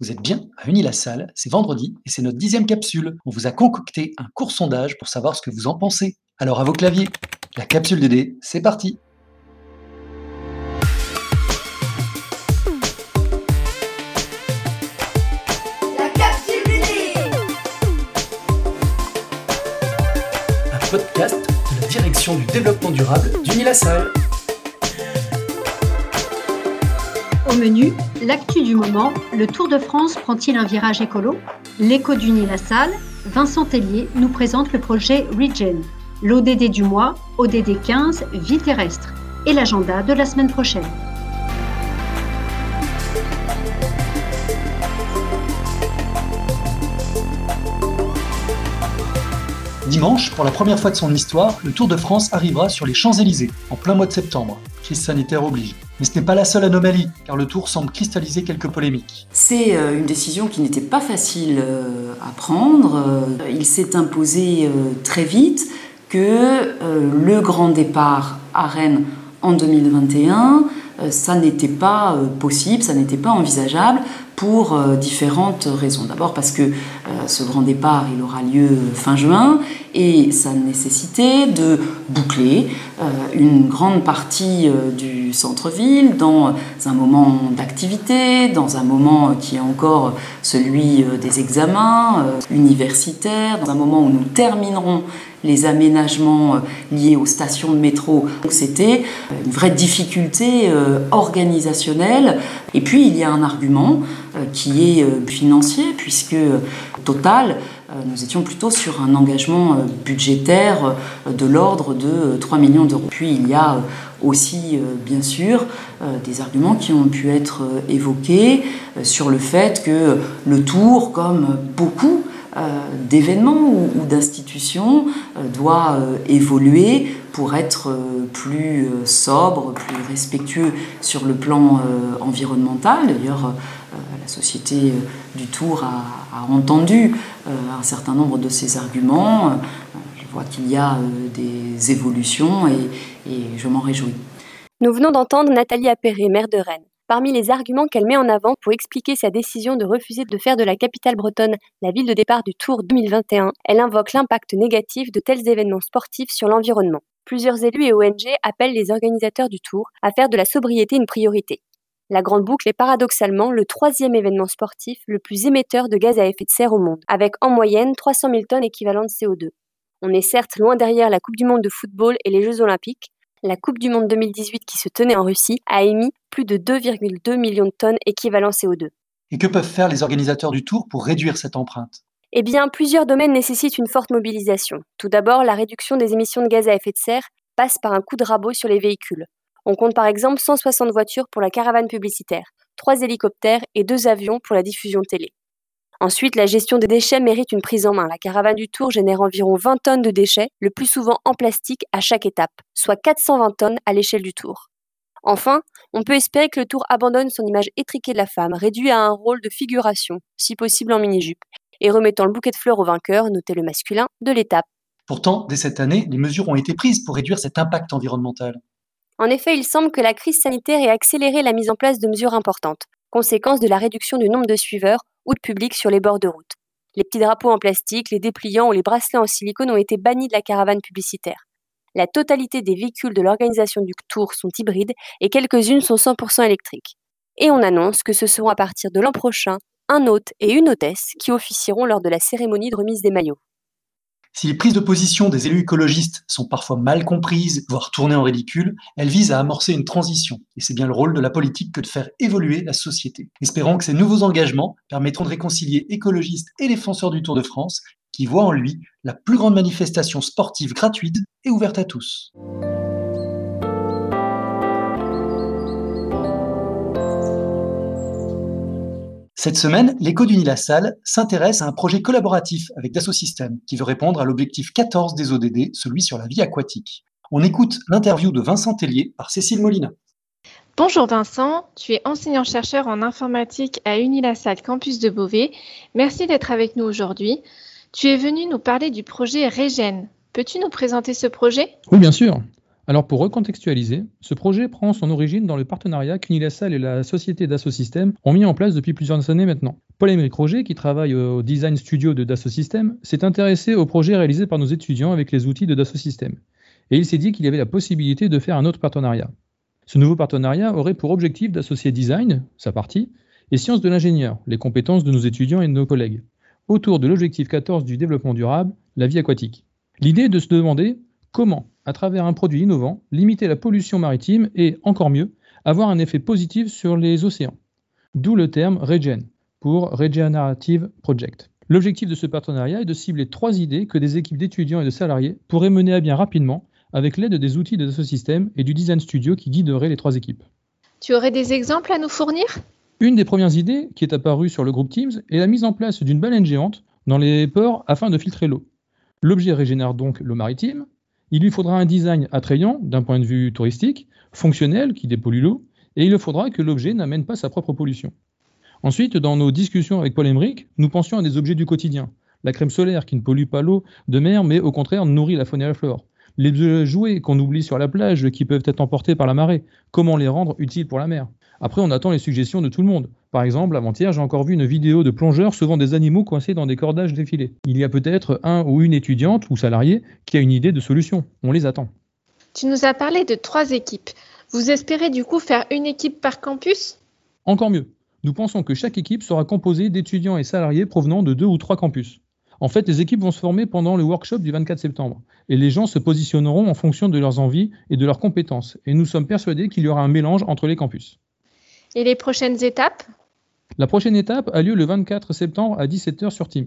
Vous êtes bien à Unilassal, c'est vendredi et c'est notre dixième capsule. On vous a concocté un court sondage pour savoir ce que vous en pensez. Alors à vos claviers, la capsule DD, c'est parti La capsule DD Un podcast de la direction du développement durable d'Unilassal. Au menu, l'actu du moment, le Tour de France prend-il un virage écolo? L'écho du Nil à Salle, Vincent Tellier nous présente le projet Regen, l'ODD du mois, ODD 15, vie terrestre, et l'agenda de la semaine prochaine. Dimanche, pour la première fois de son histoire, le Tour de France arrivera sur les Champs-Élysées, en plein mois de septembre. Crise sanitaire oblige. Mais ce n'est pas la seule anomalie, car le Tour semble cristalliser quelques polémiques. C'est euh, une décision qui n'était pas facile euh, à prendre. Euh, Il s'est imposé très vite que le grand départ à Rennes en 2021, euh, ça n'était pas possible, ça n'était pas envisageable pour euh, différentes raisons. D'abord parce que euh, ce grand départ, il aura lieu fin juin et ça nécessitait de boucler euh, une grande partie du centre-ville dans un moment d'activité, dans un moment qui est encore celui des examens universitaires, dans un moment où nous terminerons les aménagements liés aux stations de métro. C'était une vraie difficulté organisationnelle. Et puis il y a un argument qui est euh, financier, puisque euh, Total, euh, nous étions plutôt sur un engagement euh, budgétaire euh, de l'ordre de euh, 3 millions d'euros. Puis il y a euh, aussi, euh, bien sûr, euh, des arguments qui ont pu être euh, évoqués euh, sur le fait que le tour, comme beaucoup euh, d'événements ou, d'institutions, euh, doit euh, évoluer pour être euh, plus euh, sobre, plus respectueux sur le plan euh, environnemental. D'ailleurs, euh, la société euh, du Tour a, entendu euh, un certain nombre de ces arguments. Euh, Je vois qu'il y a euh, des évolutions et, et je m'en réjouis. Nous venons d'entendre Nathalie Appéré, maire de Rennes. Parmi les arguments qu'elle met en avant pour expliquer sa décision de refuser de faire de la capitale bretonne la ville de départ du Tour 2021, elle invoque l'impact négatif de tels événements sportifs sur l'environnement. Plusieurs élus et ONG appellent les organisateurs du Tour à faire de la sobriété une priorité. La Grande Boucle est paradoxalement le troisième événement sportif le plus émetteur de gaz à effet de serre au monde, avec en moyenne 300 000 tonnes équivalent de CO2. On est certes loin derrière la Coupe du Monde de football et les Jeux Olympiques, la Coupe du Monde 2018 qui se tenait en Russie a émis plus de 2,2 millions de tonnes équivalent CO2. Et que peuvent faire les organisateurs du Tour pour réduire cette empreinte? Eh bien, plusieurs domaines nécessitent une forte mobilisation. Tout d'abord, la réduction des émissions de gaz à effet de serre passe par un coup de rabot sur les véhicules. On compte par exemple 160 voitures pour la caravane publicitaire, 3 hélicoptères et 2 avions pour la diffusion télé. Ensuite, la gestion des déchets mérite une prise en main. La caravane du Tour génère environ 20 tonnes de déchets, le plus souvent en plastique à chaque étape, soit 420 tonnes à l'échelle du Tour. Enfin, on peut espérer que le Tour abandonne son image étriquée de la femme, réduit à un rôle de figuration, si possible en mini-jupe, et remettant le bouquet de fleurs au vainqueur, noté le masculin, de l'étape. Pourtant, dès cette année, les mesures ont été prises pour réduire cet impact environnemental. En effet, il semble que la crise sanitaire ait accéléré la mise en place de mesures importantes, conséquence de la réduction du nombre de suiveurs ou de public sur les bords de route. Les petits drapeaux en plastique, les dépliants ou les bracelets en silicone ont été bannis de la caravane publicitaire. La totalité des véhicules de l'organisation du Tour sont hybrides et quelques-unes sont 100% électriques. Et on annonce que ce seront à partir de l'an prochain un hôte et une hôtesse qui officieront lors de la cérémonie de remise des maillots. Si les prises de position des élus écologistes sont parfois mal comprises, voire tournées en ridicule, elles visent à amorcer une transition. Et c'est bien le rôle de la politique que de faire évoluer la société. Espérons que ces nouveaux engagements permettront de réconcilier écologistes et défenseurs du Tour de France, qui voient en lui la plus grande manifestation sportive gratuite et ouverte à tous. Cette semaine, l'écho du s'intéresse à un projet collaboratif avec Dassault Systèmes qui veut répondre à l'objectif 14 des ODD, celui sur la vie aquatique. On écoute l'interview de Vincent Tellier par Cécile Molina. Bonjour Vincent, tu es enseignant-chercheur en informatique à Unilassal Campus de Beauvais. Merci d'être avec nous aujourd'hui. Tu es venu nous parler du projet Regen. Peux-tu nous présenter ce projet? Oui, bien sûr. Alors pour recontextualiser, ce projet prend son origine dans le partenariat qu'Unilassal et la société Dassault Systèmes ont mis en place depuis plusieurs années maintenant. Paul-Émeric Roger, qui travaille au design studio de Dassault s'est intéressé au projet réalisé par nos étudiants avec les outils de Dassault. Et il s'est dit qu'il y avait la possibilité de faire un autre partenariat. Ce nouveau partenariat aurait pour objectif d'associer design, sa partie, et sciences de l'ingénieur, les compétences de nos étudiants et de nos collègues, autour de l'objectif 14 du développement durable, la vie aquatique. L'idée est de se demander comment à travers un produit innovant, limiter la pollution maritime et, encore mieux, avoir un effet positif sur les océans? D'où le terme REGEN pour Regenerative Project. L'objectif de ce partenariat est de cibler trois idées que des équipes d'étudiants et de salariés pourraient mener à bien rapidement avec l'aide des outils de ce système et du design studio qui guideraient les trois équipes. Tu aurais des exemples à nous fournir? Une des premières idées qui est apparue sur le groupe Teams est la mise en place d'une baleine géante dans les ports afin de filtrer l'eau. L'objet régénère donc l'eau maritime, il lui faudra un design attrayant d'un point de vue touristique, fonctionnel qui dépollue l'eau, et il faudra que l'objet n'amène pas sa propre pollution. Ensuite, dans nos discussions avec Paul Emmerich, nous pensions à des objets du quotidien. La crème solaire qui ne pollue pas l'eau de mer, mais au contraire nourrit la faune et la flore. Les jouets qu'on oublie sur la plage qui peuvent être emportés par la marée. Comment les rendre utiles pour la mer? Après, on attend les suggestions de tout le monde. Par exemple, avant-hier, j'ai encore vu une vidéo de plongeurs sauvant des animaux coincés dans des cordages défilés. Il y a peut-être un ou une étudiante ou salarié qui a une idée de solution. On les attend. Tu nous as parlé de trois équipes. Vous espérez du coup faire une équipe par campus? Encore mieux. Nous pensons que chaque équipe sera composée d'étudiants et salariés provenant de deux ou trois campus. En fait, les équipes vont se former pendant le workshop du 24 septembre et les gens se positionneront en fonction de leurs envies et de leurs compétences. Et nous sommes persuadés qu'il y aura un mélange entre les campus. Et les prochaines étapes? La prochaine étape a lieu le 24 septembre à 17h sur Teams.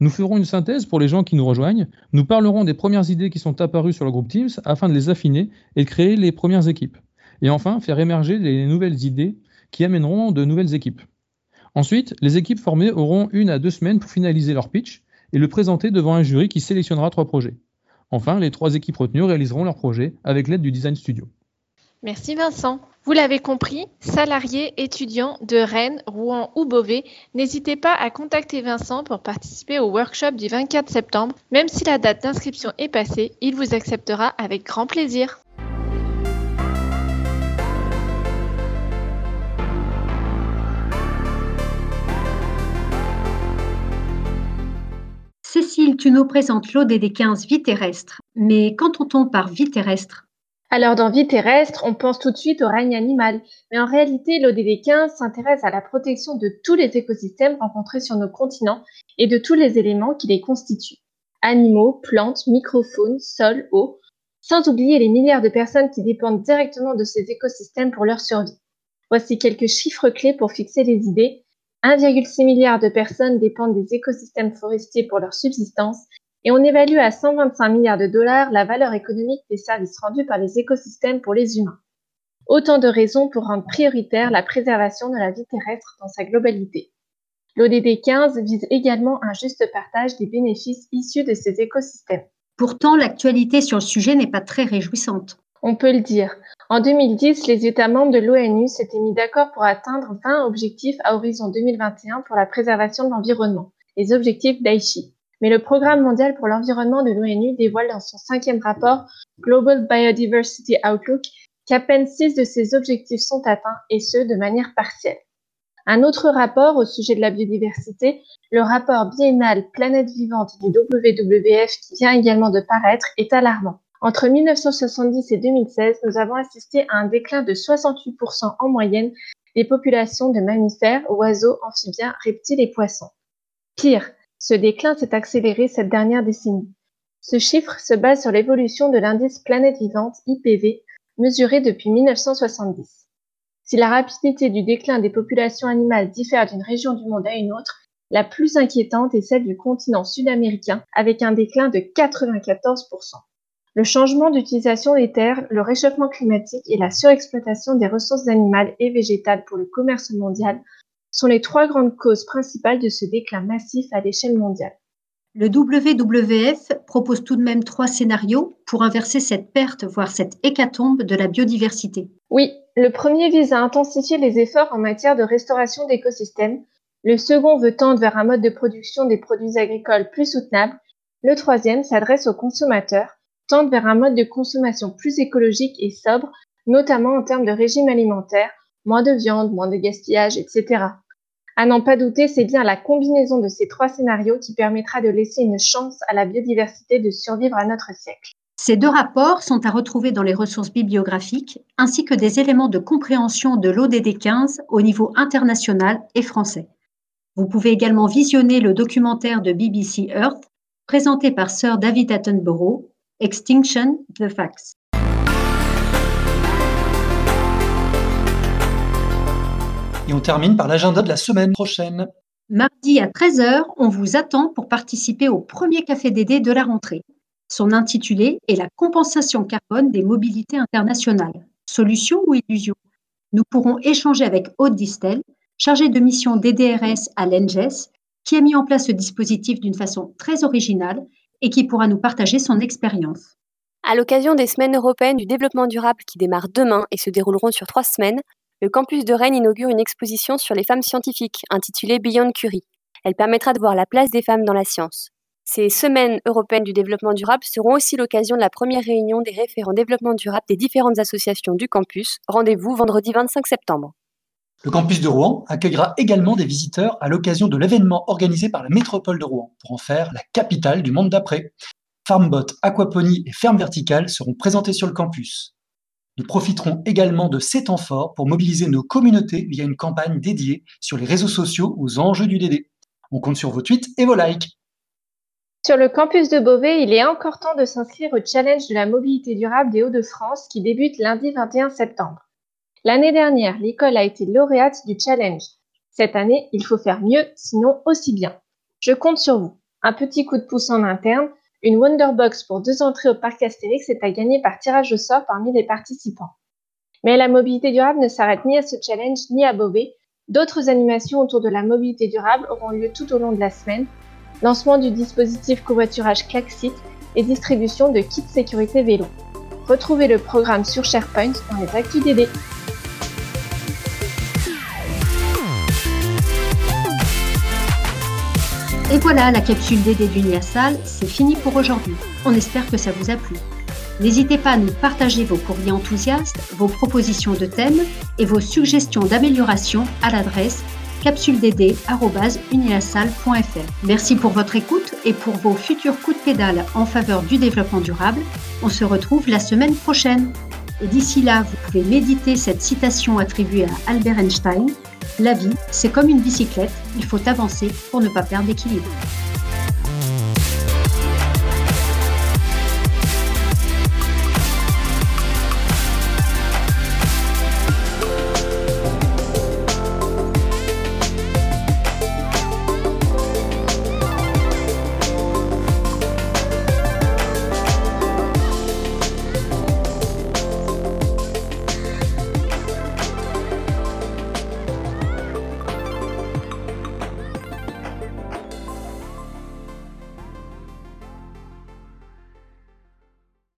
Nous ferons une synthèse pour les gens qui nous rejoignent. Nous parlerons des premières idées qui sont apparues sur le groupe Teams afin de les affiner et de créer les premières équipes. Et enfin, faire émerger les nouvelles idées qui amèneront de nouvelles équipes. Ensuite, les équipes formées auront une à deux semaines pour finaliser leur pitch et le présenter devant un jury qui sélectionnera trois projets. Enfin, les trois équipes retenues réaliseront leur projet avec l'aide du Design Studio. Merci Vincent. Vous l'avez compris, salariés, étudiants de Rennes, Rouen ou Beauvais, n'hésitez pas à contacter Vincent pour participer au workshop du 24 septembre. Même si la date d'inscription est passée, il vous acceptera avec grand plaisir. Tu nous présentes l'ODD 15 vie terrestre. Mais qu'entend-on par vie terrestre? Alors dans vie terrestre, on pense tout de suite au règne animal, mais en réalité l'ODD 15 s'intéresse à la protection de tous les écosystèmes rencontrés sur nos continents et de tous les éléments qui les constituent. Animaux, plantes, microfaune, sol, eau, sans oublier les milliards de personnes qui dépendent directement de ces écosystèmes pour leur survie. Voici quelques chiffres clés pour fixer les idées. 1,6 milliard de personnes dépendent des écosystèmes forestiers pour leur subsistance et on évalue à 125 milliards de dollars la valeur économique des services rendus par les écosystèmes pour les humains. Autant de raisons pour rendre prioritaire la préservation de la vie terrestre dans sa globalité. L'ODD 15 vise également un juste partage des bénéfices issus de ces écosystèmes. Pourtant, l'actualité sur le sujet n'est pas très réjouissante. On peut le dire. En 2010, les États membres de l'ONU s'étaient mis d'accord pour atteindre 20 objectifs à horizon 2021 pour la préservation de l'environnement, les objectifs d'Aichi. Mais le Programme mondial pour l'environnement de l'ONU dévoile dans son cinquième rapport Global Biodiversity Outlook qu'à peine six de ces objectifs sont atteints, et ce, de manière partielle. Un autre rapport au sujet de la biodiversité, le rapport biennal Planète vivante du WWF qui vient également de paraître, est alarmant. Entre 1970 et 2016, nous avons assisté à un déclin de 68% en moyenne des populations de mammifères, oiseaux, amphibiens, reptiles et poissons. Pire, ce déclin s'est accéléré cette dernière décennie. Ce chiffre se base sur l'évolution de l'indice Planète Vivante IPV mesuré depuis 1970. Si la rapidité du déclin des populations animales diffère d'une région du monde à une autre, la plus inquiétante est celle du continent sud-américain avec un déclin de 94%. Le changement d'utilisation des terres, le réchauffement climatique et la surexploitation des ressources animales et végétales pour le commerce mondial sont les trois grandes causes principales de ce déclin massif à l'échelle mondiale. Le WWF propose tout de même trois scénarios pour inverser cette perte, voire cette hécatombe de la biodiversité. Oui, le premier vise à intensifier les efforts en matière de restauration d'écosystèmes. Le second veut tendre vers un mode de production des produits agricoles plus soutenable. Le troisième s'adresse aux consommateurs tendent vers un mode de consommation plus écologique et sobre, notamment en termes de régime alimentaire, moins de viande, moins de gaspillage, etc. À n'en pas douter, c'est bien la combinaison de ces trois scénarios qui permettra de laisser une chance à la biodiversité de survivre à notre siècle. Ces deux rapports sont à retrouver dans les ressources bibliographiques, ainsi que des éléments de compréhension de l'ODD 15 au niveau international et français. Vous pouvez également visionner le documentaire de BBC Earth présenté par Sir David Attenborough, Extinction the Facts. Et on termine par l'agenda de la semaine prochaine. Mardi à 13h, on vous attend pour participer au premier Café DD de la rentrée. Son intitulé est La compensation carbone des mobilités internationales. Solution ou illusion? Nous pourrons échanger avec Aude Distel, chargée de mission DDRS à l'ENGES, qui a mis en place ce dispositif d'une façon très originale et qui pourra nous partager son expérience. À l'occasion des semaines européennes du développement durable qui démarrent demain et se dérouleront sur trois semaines, le campus de Rennes inaugure une exposition sur les femmes scientifiques intitulée Beyond Curie. Elle permettra de voir la place des femmes dans la science. Ces semaines européennes du développement durable seront aussi l'occasion de la première réunion des référents développement durable des différentes associations du campus. Rendez-vous vendredi 25 septembre. Le campus de Rouen accueillera également des visiteurs à l'occasion de l'événement organisé par la métropole de Rouen pour en faire la capitale du monde d'après. Farmbot, aquaponie et ferme verticale seront présentés sur le campus. Nous profiterons également de ces temps forts pour mobiliser nos communautés via une campagne dédiée sur les réseaux sociaux aux enjeux du DD. On compte sur vos tweets et vos likes. Sur le campus de Beauvais, il est encore temps de s'inscrire au challenge de la mobilité durable des Hauts-de-France qui débute lundi 21 septembre. L'année dernière, l'école a été lauréate du challenge. Cette année, il faut faire mieux, sinon aussi bien. Je compte sur vous. Un petit coup de pouce en interne, une Wonderbox pour deux entrées au parc Astérix est à gagner par tirage au sort parmi les participants. Mais la mobilité durable ne s'arrête ni à ce challenge ni à Beauvais. D'autres animations autour de la mobilité durable auront lieu tout au long de la semaine. Lancement du dispositif covoiturage Claxit et distribution de kits sécurité vélo. Retrouvez le programme sur SharePoint dans les actus DD. Et voilà, la capsule DD d'Universal, c'est fini pour aujourd'hui. On espère que ça vous a plu. N'hésitez pas à nous partager vos courriers enthousiastes, vos propositions de thèmes et vos suggestions d'amélioration à l'adresse capsuledD.universal.fr. Merci pour votre écoute et pour vos futurs coups de pédale en faveur du développement durable. On se retrouve la semaine prochaine. Et d'ici là, vous pouvez méditer cette citation attribuée à Albert Einstein la vie, c'est comme une bicyclette, il faut avancer pour ne pas perdre l'équilibre.